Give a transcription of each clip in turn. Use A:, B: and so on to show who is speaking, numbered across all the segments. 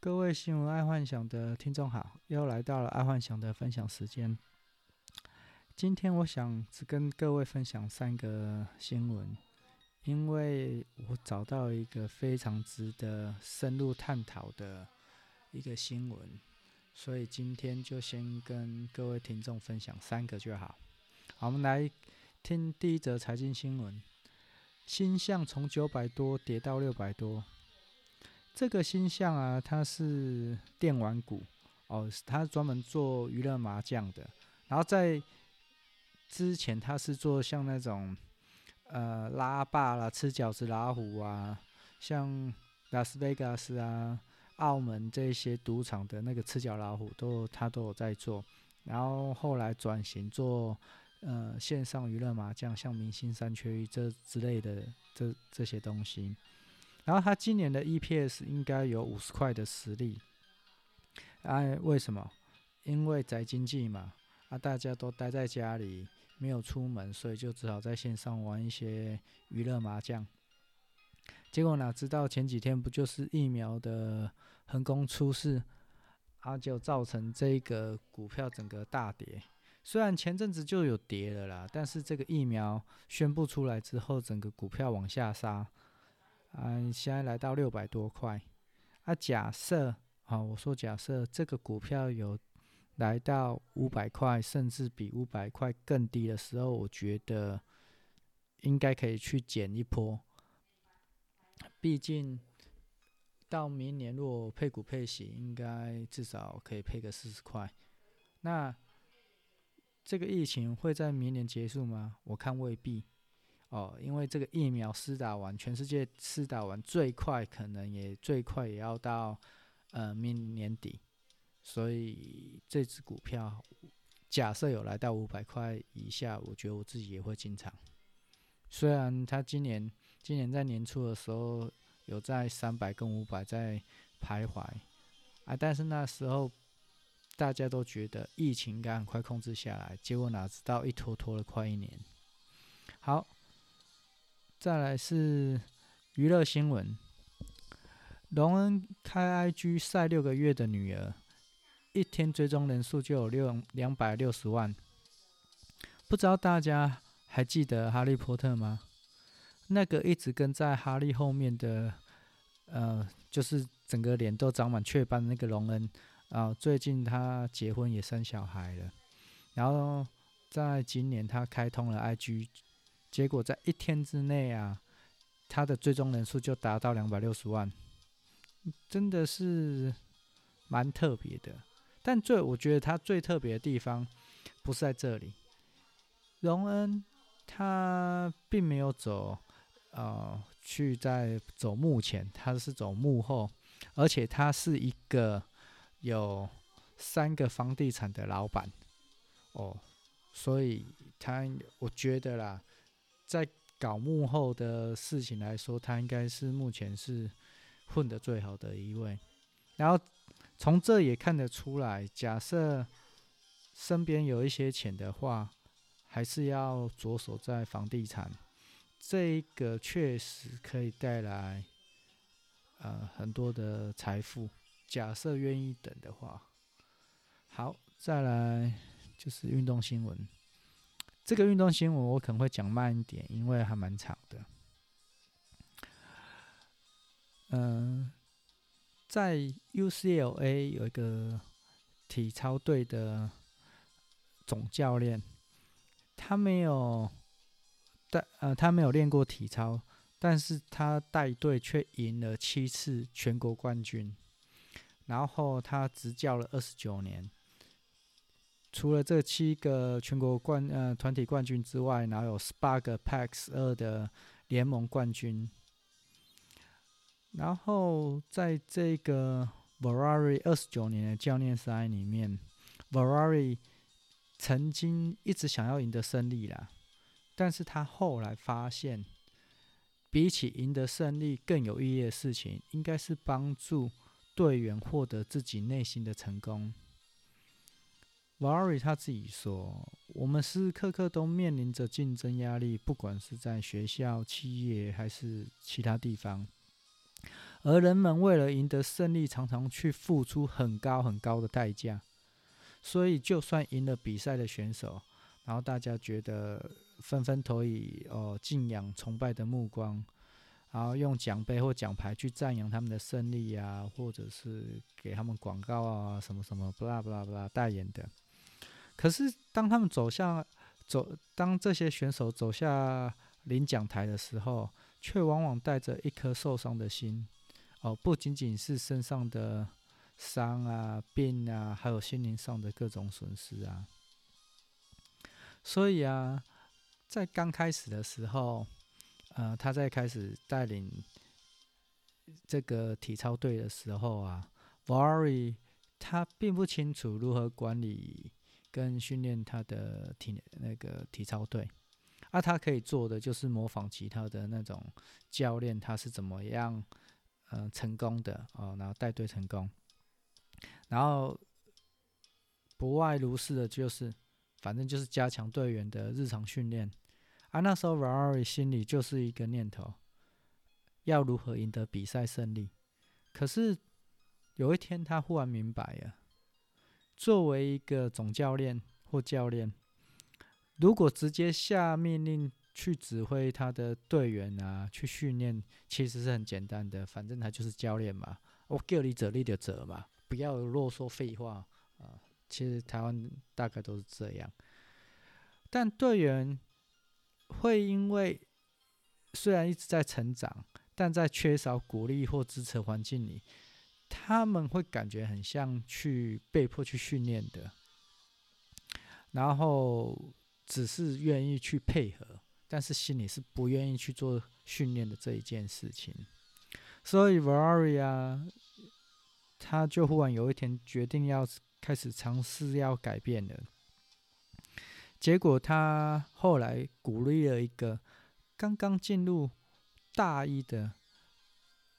A: 各位新闻爱幻想的听众好，又来到了爱幻想的分享时间。今天我想只跟各位分享三个新闻，因为我找到一个非常值得深入探讨的一个新闻，所以今天就先跟各位听众分享三个就好。好，我们来听第一则财经新闻：鈊象从九百多跌到六百多。这个星象啊，它是电玩股哦，它专门做娱乐麻将的。然后在之前，它是做像那种呃拉霸啦、吃饺子老虎啊，像拉斯维加斯啊、澳门这些赌场的那个吃角老虎都它都有在做。然后后来转型做呃线上娱乐麻将，像明星三缺一这之类的这这些东西。然后他今年的 EPS 应该有五十块的实力，哎，为什么？因为宅经济嘛，啊，大家都待在家里，没有出门，所以就只好在线上玩一些娱乐麻将。结果哪知道前几天不就是疫苗的横空出世，啊，就造成这个股票整个大跌。虽然前阵子就有跌了啦，但是这个疫苗宣布出来之后，整个股票往下杀。嗯，现在来到六百多块。啊，假设啊，我说假设这个股票有来到五百块，甚至比五百块更低的时候，我觉得应该可以去捡一波。毕竟到明年如果配股配息，应该至少可以配个四十块。那这个疫情会在明年结束吗？我看未必。哦，因为这个疫苗施打完，全世界施打完最快可能也最快也要到呃明年底，所以这支股票假设有来到五百块以下，我觉得我自己也会进场。虽然它今年今年在年初的时候有在三百跟五百在徘徊啊，但是那时候大家都觉得疫情应该很快控制下来，结果哪知道一拖拖了快一年。好。再来是娱乐新闻，荣恩开 IG 晒六个月的女儿，一天追踪人数就有六两百六十万。不知道大家还记得哈利波特吗？那个一直跟在哈利后面的，呃，就是整个脸都长满雀斑的那个荣恩啊，最近他结婚也生小孩了，然后在今年他开通了 IG。结果在一天之内啊，他的最终人数就达到两百六十万，真的是蛮特别的。但最我觉得他最特别的地方不是在这里，荣恩他并没有走呃去在走幕前，他是走幕后，而且他是一个有三个房地产的老板哦，所以他我觉得啦。在搞幕后的事情来说，他应该是目前是混得最好的一位。然后从这也看得出来，假设身边有一些钱的话，还是要着手在房地产。这一个确实可以带来呃很多的财富。假设愿意等的话，好，再来就是运动新闻。这个运动新闻我可能会讲慢一点，因为还蛮长的。嗯、在 UCLA 有一个体操队的总教练，他没有带呃，他没有练过体操，但是他带队却赢了七次全国冠军，然后他执教了二十九年。除了这七个全国冠呃团体冠军之外，然后有十八个 PAX 二的联盟冠军。然后在这个 Ferrari 二十九年的教练赛里面，Ferrari 曾经一直想要赢得胜利啦，但是他后来发现，比起赢得胜利更有意义的事情，应该是帮助队员获得自己内心的成功。瓦瑞他自己说：“我们时时刻刻都面临着竞争压力，不管是在学校、企业还是其他地方。而人们为了赢得胜利，常常去付出很高很高的代价。所以，就算赢了比赛的选手，然后大家觉得纷纷投以哦敬仰、崇拜的目光，然后用奖杯或奖牌去赞扬他们的胜利啊，或者是给他们广告啊，什么什么，不啦不啦不啦代言的。可是，当他们走向走，当这些选手走下领奖台的时候，却往往带着一颗受伤的心。哦，不仅仅是身上的。伤啊、病啊，还有心灵上的各种损失啊。所以啊，在刚开始的时候，呃，他在开始带领这个体操队的时候啊，Valley 他并不清楚如何管理跟训练他的体那个体操队。啊，他可以做的就是模仿其他的那种教练，他是怎么样呃成功的哦，然后带队成功。然后不外如是的，就是反正就是加强队员的日常训练。啊，那时候 Valley 心里就是一个念头：要如何赢得比赛胜利。可是有一天，他忽然明白了，作为一个总教练或教练，如果直接下命令去指挥他的队员啊，去训练，其实是很简单的，反正他就是教练嘛，我叫你者你的者嘛。不要啰嗦废话啊、其实台湾大概都是这样，但队员会因为虽然一直在成长，但在缺少鼓励或支持环境里，他们会感觉很像去被迫去训练的，然后只是愿意去配合，但是心里是不愿意去做训练的这一件事情。所以 Valeria。他就忽然有一天决定要开始尝试要改变了，结果他后来鼓励了一个刚刚进入大一的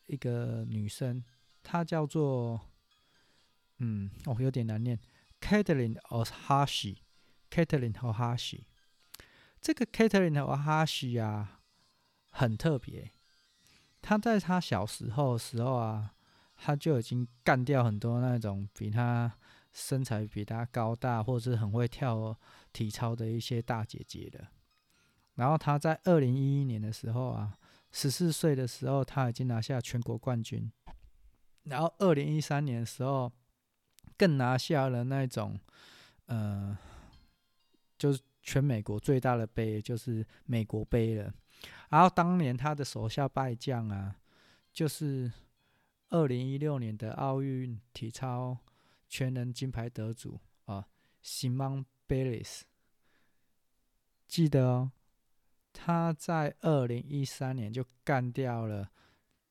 A: 一个女生，她叫做嗯，哦，有点难念，Kathleen Ohashi，Kathleen Ohashi，这个 Kathleen Ohashi 啊，很特别，她在她小时候的时候啊。他就已经干掉很多那种比他身材比他高大，或者是很会跳体操的一些大姐姐的。然后他在二零一一年的时候啊，十四岁的时候他已经拿下全国冠军。然后二零一三年的时候，更拿下了那种，呃，就是全美国最大的杯，就是美国杯了。然后当年他的手下败将啊，就是。二零一六年的奥运体操全能金牌得主啊，Simon Biles，记得哦，他在二零一三年就干掉了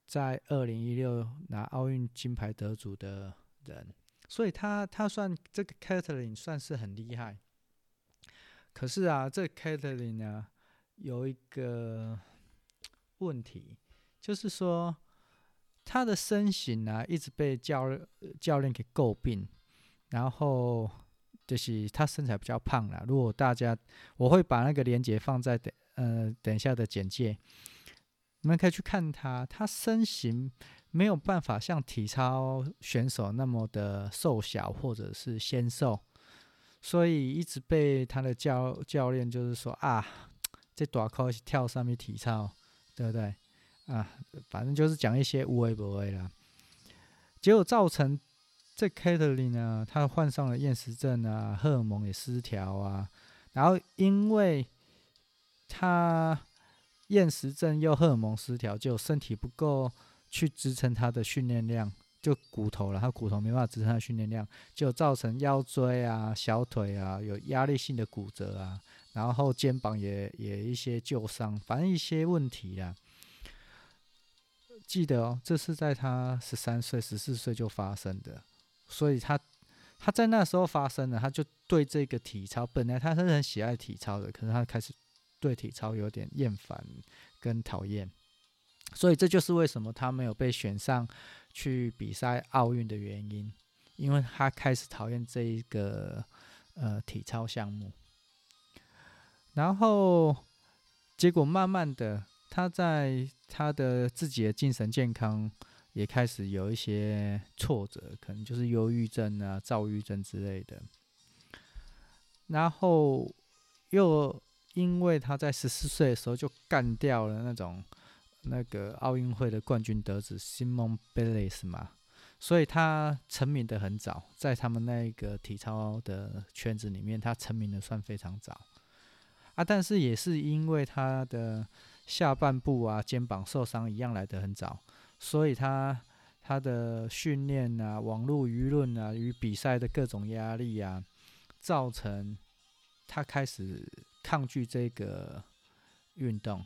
A: 在二零一六拿奥运金牌得主的人，所以他他算这个 Catherine 算是很厉害。可是啊，这个 Kathleen 呢有一个问题，就是说。他的身形啊，一直被教教练给诟病，然后就是他身材比较胖啦。如果大家，我会把那个链接放在等呃等一下的简介，你们可以去看他。他身形没有办法像体操选手那么的瘦小或者是纤瘦，所以一直被他的教教练就是说啊，这大块是跳上面体操，对不对？啊，反正就是讲一些无为不为啦，结果造成这 Kathleen 呢，她患上了厌食症啊，荷尔蒙也失调啊，然后因为她厌食症又荷尔蒙失调，就身体不够去支撑他的训练量，就骨头了，他骨头没办法支撑他的训练量，就造成腰椎啊、小腿啊有压力性的骨折啊，然后肩膀也也一些旧伤，反正一些问题啦。记得哦，这是在他十三岁、十四岁就发生的，所以他他在那时候发生了，他就对这个体操，本来他是很喜爱体操的，可是他开始对体操有点厌烦跟讨厌，所以这就是为什么他没有被选上去比赛奥运的原因，因为他开始讨厌这一个呃体操项目，然后结果慢慢的。他在他的自己的精神健康也开始有一些挫折，可能就是忧郁症啊、躁郁症之类的。然后又因为他在十四岁的时候就干掉了那种那个奥运会的冠军得主 Simon Biles 嘛，所以他成名的很早，在他们那个体操的圈子里面，他成名的算非常早啊。但是也是因为他的下半部啊、肩膀受伤一样来得很早，所以他他的训练啊、网络舆论啊与比赛的各种压力啊。造成他开始抗拒这个运动，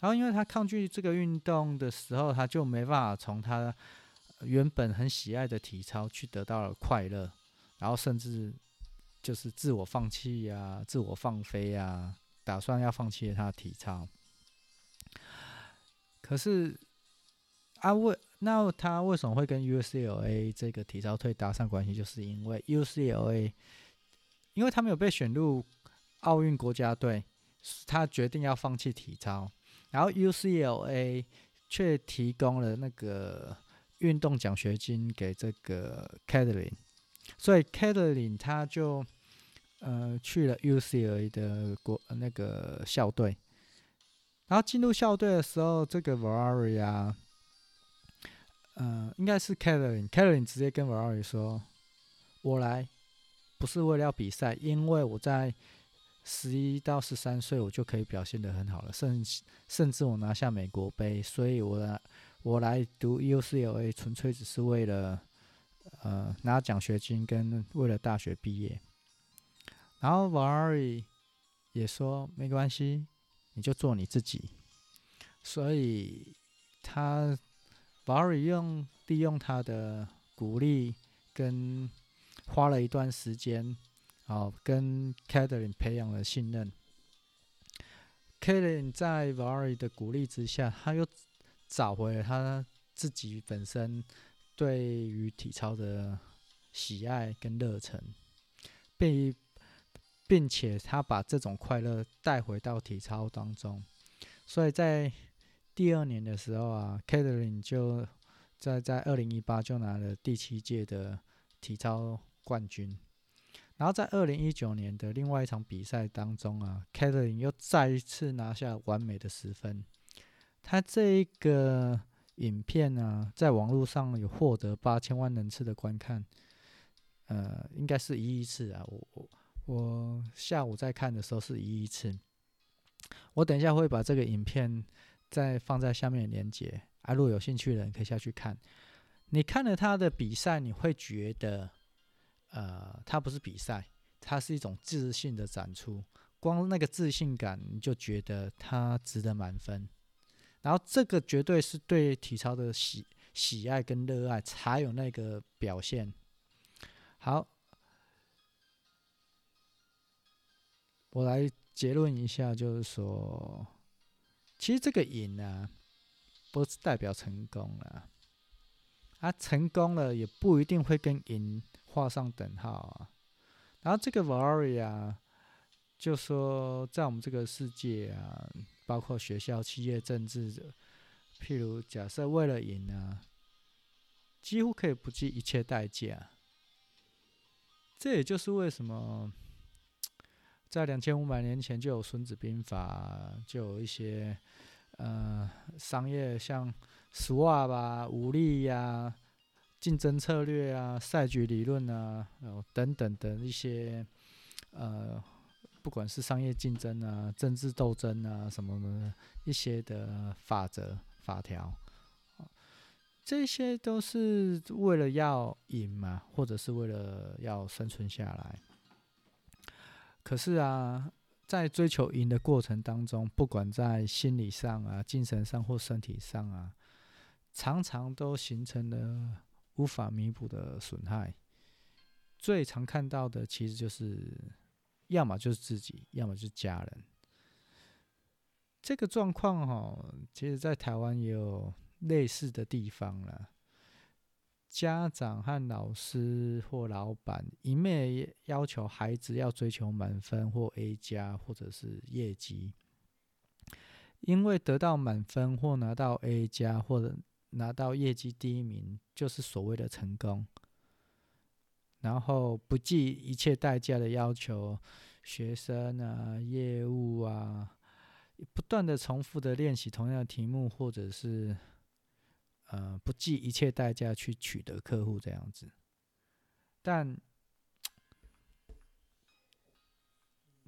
A: 然后因为他抗拒这个运动的时候，他就没办法从他原本很喜爱的体操去得到了快乐，然后甚至就是自我放弃呀、自我放飞呀，打算要放弃他的体操。可是啊，为那他为什么会跟 UCLA 这个体操队搭上关系？就是因为 UCLA。因为他没有被选入奥运国家队，他决定要放弃体操，然后 UCLA 却提供了那个运动奖学金给这个 Kathleen，所以 Kathleen 他就呃去了 UCLA 的国那个校队，然后进入校队的时候，这个 Valerie 啊，呃，应该是 Kathleen，Kathleen 直接跟 Valerie 说：“我来。”不是为了要比赛，因为我在十一到十三岁，我就可以表现得很好了，甚甚至我拿下美国杯，所以我来我来读 UCLA 纯粹只是为了呃拿奖学金跟为了大学毕业。然后 Valerie 也说没关系，你就做你自己。所以他 Valerie 用利用他的鼓励跟。花了一段时间，哦，跟 katherine 培养了信任。katherine 在 vari 的鼓励之下，他又找回了他自己本身对于体操的喜爱跟热忱，并并且他把这种快乐带回到体操当中。所以在第二年的时候啊 katherine 就在在二零一八就拿了第七届的体操冠军，然后在二零一九年的另外一场比赛当中啊，Kathleen 又再一次拿下完美的十分。他这一个影片呢、在网络上有获得八千万人次的观看，呃，应该是一亿次啊。我我我下午在看的时候是一亿次。我等一下会把这个影片再放在下面的链接，啊，如果有兴趣的人可以下去看。你看了他的比赛，你会觉得。呃，它不是比赛，它是一种自信的展出。光那个自信感，你就觉得它值得满分。然后这个绝对是对体操的喜喜爱跟热爱才有那个表现。好，我来结论一下，就是说，其实这个赢呢，不是代表成功了。啊，成功了也不一定会跟赢。画上等号啊！然后这个 varia，就说在我们这个世界啊，包括学校、企业、政治者，譬如假设为了赢啊，几乎可以不计一切代价。这也就是为什么在两千五百年前就有《孙子兵法》，就有一些呃商业像 SWOT 吧、武力呀、竞争策略啊，赛局理论啊，哦等等的一些，呃，不管是商业竞争啊、政治斗争啊什么的一些的法则法条，这些都是为了要赢嘛，或者是为了要生存下来。可是啊，在追求赢的过程当中，不管在心理上啊、精神上或身体上啊，常常都形成了。无法弥补的损害，最常看到的其实就是，要么就是自己，要么就是家人。这个状况哈，其实在台湾也有类似的地方了。家长和老师或老板一面要求孩子要追求满分或 A 加，或者是业绩，因为得到满分或拿到 A 加或者拿到业绩第一名就是所谓的成功，然后不计一切代价的要求学生啊、业务啊，不断的重复的练习同样的题目，或者是呃不计一切代价去取得客户这样子，但。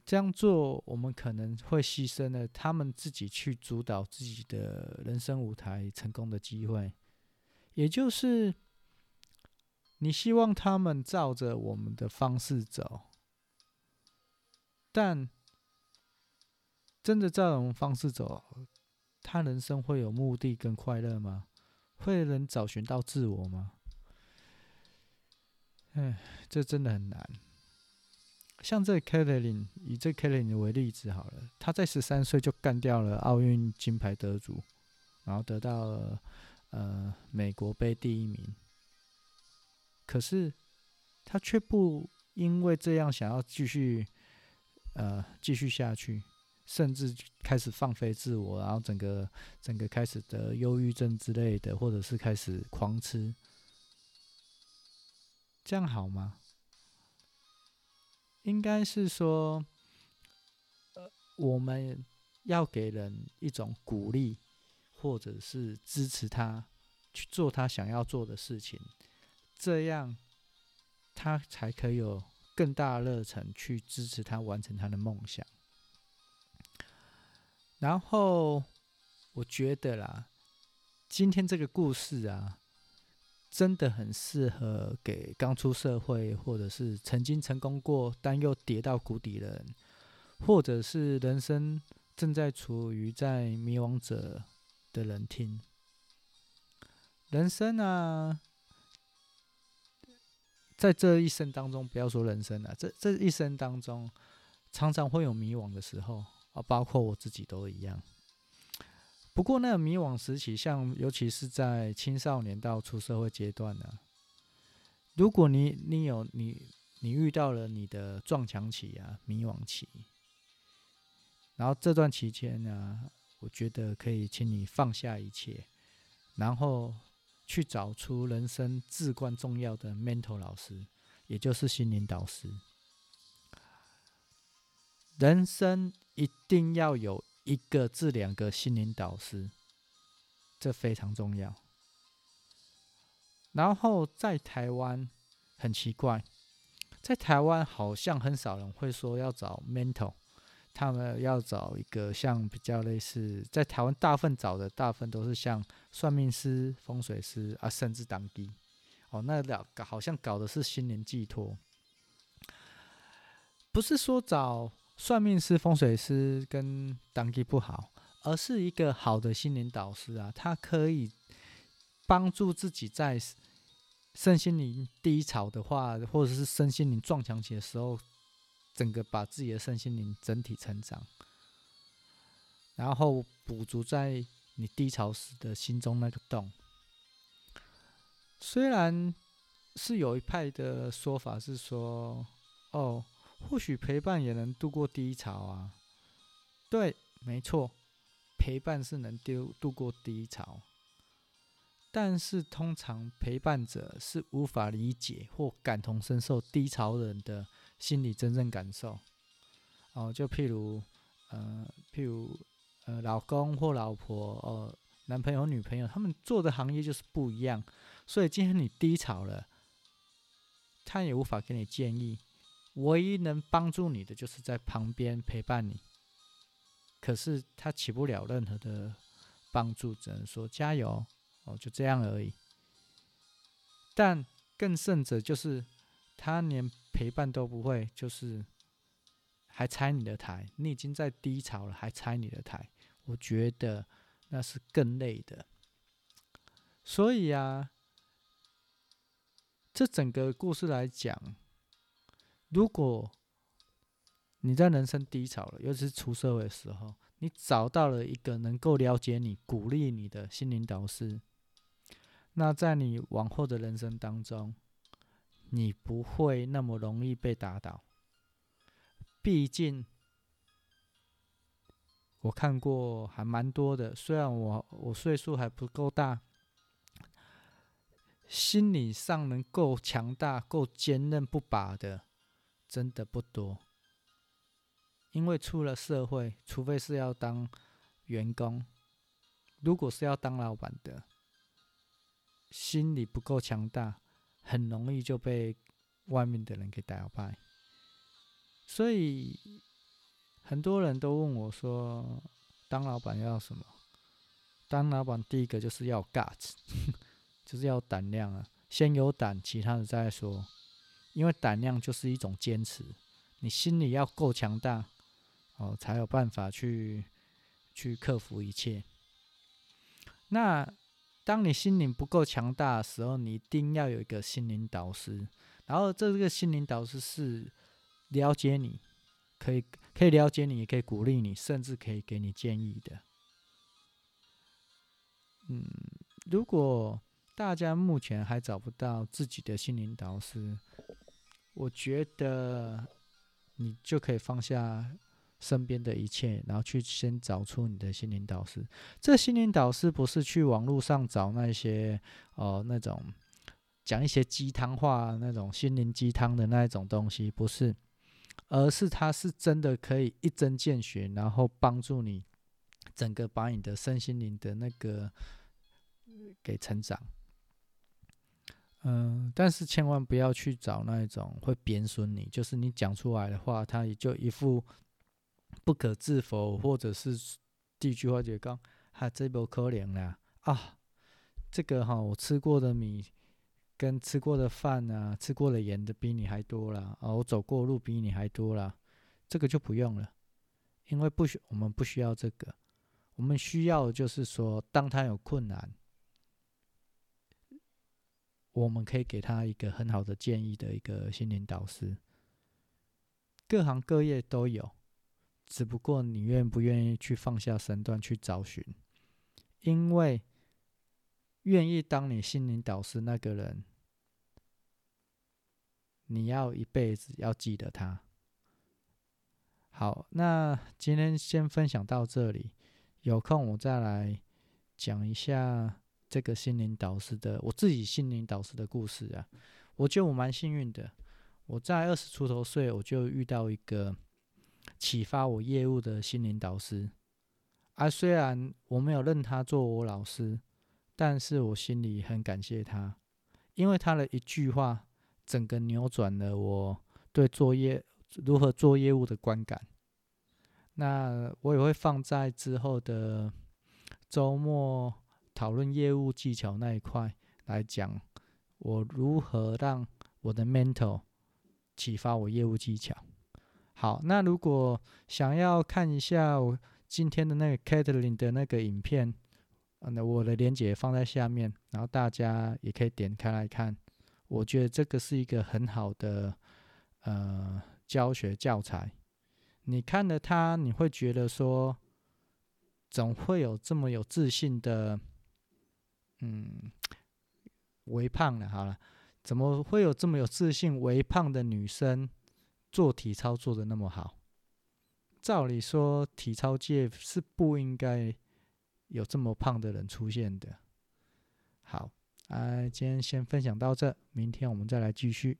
A: 这样做，我们可能会牺牲了他们自己去主导自己的人生舞台成功的机会。也就是，你希望他们照着我们的方式走，但真的照我们方式走，他人生会有目的跟快乐吗？会能找寻到自我吗？哎，这真的很难。像这 Katlyn 以这 Katlyn 为例子好了，他在十三岁就干掉了奥运金牌得主，然后得到了呃美国杯第一名。可是他却不因为这样想要继续呃继续下去，甚至开始放飞自我，然后整个整个开始得忧郁症之类的，或者是开始狂吃，这样好吗？应该是说，呃，我们要给人一种鼓励，或者是支持他去做他想要做的事情，这样他才可以有更大的热忱去支持他完成他的梦想。然后，我觉得啦，今天这个故事啊。真的很适合给刚出社会，或者是曾经成功过但又跌到谷底的人，或者是人生正在处于在迷惘者的人听。人生啊，在这一生当中，不要说人生了，这这一生当中，常常会有迷惘的时候啊，包括我自己都一样。不过，那个迷惘时期，像尤其是在青少年到出社会阶段呢，如果你你有你你遇到了你的撞墙期啊，迷惘期，然后这段期间呢，我觉得可以请你放下一切，然后去找出人生至关重要的 mentor 老师，也就是心灵导师。人生一定要有。一个至两个心灵导师，这非常重要。然后在台湾很奇怪，在台湾好像很少人会说要找 mentor，他们要找一个像比较类似，在台湾大部分找的大部分都是像算命师、风水师啊，甚至当地哦，那两个好像搞的是心灵寄托，不是说找。算命师、风水师跟当地不好，而是一个好的心灵导师啊，他可以帮助自己在身心灵低潮的话，或者是身心灵撞墙期的时候，整个把自己的身心灵整体成长，然后补足在你低潮时的心中那个洞。虽然是有一派的说法是说，哦。或许陪伴也能度过低潮啊，对，没错，陪伴是能丢度过低潮，但是通常陪伴者是无法理解或感同身受低潮人的心理真正感受。哦，就譬如，呃，譬如，呃，老公或老婆，哦，男朋友、女朋友，他们做的行业就是不一样，所以今天你低潮了，他也无法给你建议。唯一能帮助你的，就是在旁边陪伴你。可是他起不了任何的帮助，只能说加油哦，就这样而已。但更甚者，就是他连陪伴都不会，就是还拆你的台。你已经在低潮了，还拆你的台，我觉得那是更累的。所以啊，这整个故事来讲。如果你在人生低潮了，尤其是出社会的时候，你找到了一个能够了解你、鼓励你的心灵导师，那在你往后的人生当中，你不会那么容易被打倒。毕竟我看过还蛮多的，虽然我我岁数还不够大，心理上能够强大、够坚韧不拔的，真的不多。因为出了社会，除非是要当员工，如果是要当老板的，心理不够强大，很容易就被外面的人给打败。所以很多人都问我说：“当老板要什么？”当老板第一个就是要 guts，就是要胆量啊！先有胆，其他的再说。因为胆量就是一种坚持，你心里要够强大，哦，才有办法去去克服一切。那当你心灵不够强大的时候，你一定要有一个心灵导师，然后这个心灵导师是了解你，可以可以了解你，也可以鼓励你，甚至可以给你建议的。嗯，如果大家目前还找不到自己的心灵导师，我觉得你就可以放下身边的一切，然后去先找出你的心灵导师。这心灵导师不是去网络上找那些哦、那种讲一些鸡汤话、那种心灵鸡汤的那一种东西，不是，而是他是真的可以一针见血，然后帮助你。整个把你的身心灵的那个给成长，嗯，但是千万不要去找那一种会贬损你，就是你讲出来的话，他也就一副不可置否，或者是第一句话就讲，哈，这不可怜啦啊，这个哈，我吃过的米跟吃过的饭啊，吃过的盐的比你还多啦，啊，我走过路比你还多啦，这个就不用了，因为不需我们不需要这个。我们需要就是说，当他有困难，我们可以给他一个很好的建议的一个心灵导师。各行各业都有，只不过你愿不愿意去放下身段去找寻？因为愿意当你心灵导师那个人，你要一辈子要记得他。好，那今天先分享到这里。有空我再来讲一下这个心灵导师的我自己心灵导师的故事啊。我觉得我蛮幸运的，我在二十出头岁我就遇到一个启发我业务的心灵导师。啊，虽然我没有认他做我老师，但是我心里很感谢他，因为他的一句话，整个扭转了我对作业如何做业务的观感。那我也会放在之后的周末讨论业务技巧那一块来讲，我如何让我的 mentor 启发我业务技巧。好，那如果想要看一下我今天的那个 Catherine 的那个影片，那我的链接放在下面，然后大家也可以点开来看。我觉得这个是一个很好的呃教学教材。你看了它，你会觉得说，总会有这么有自信的，嗯，微胖的，好了，怎么会有这么有自信微胖的女生做体操做的那么好？照理说，体操界是不应该有这么胖的人出现的。好，啊，今天先分享到这，明天我们再来继续。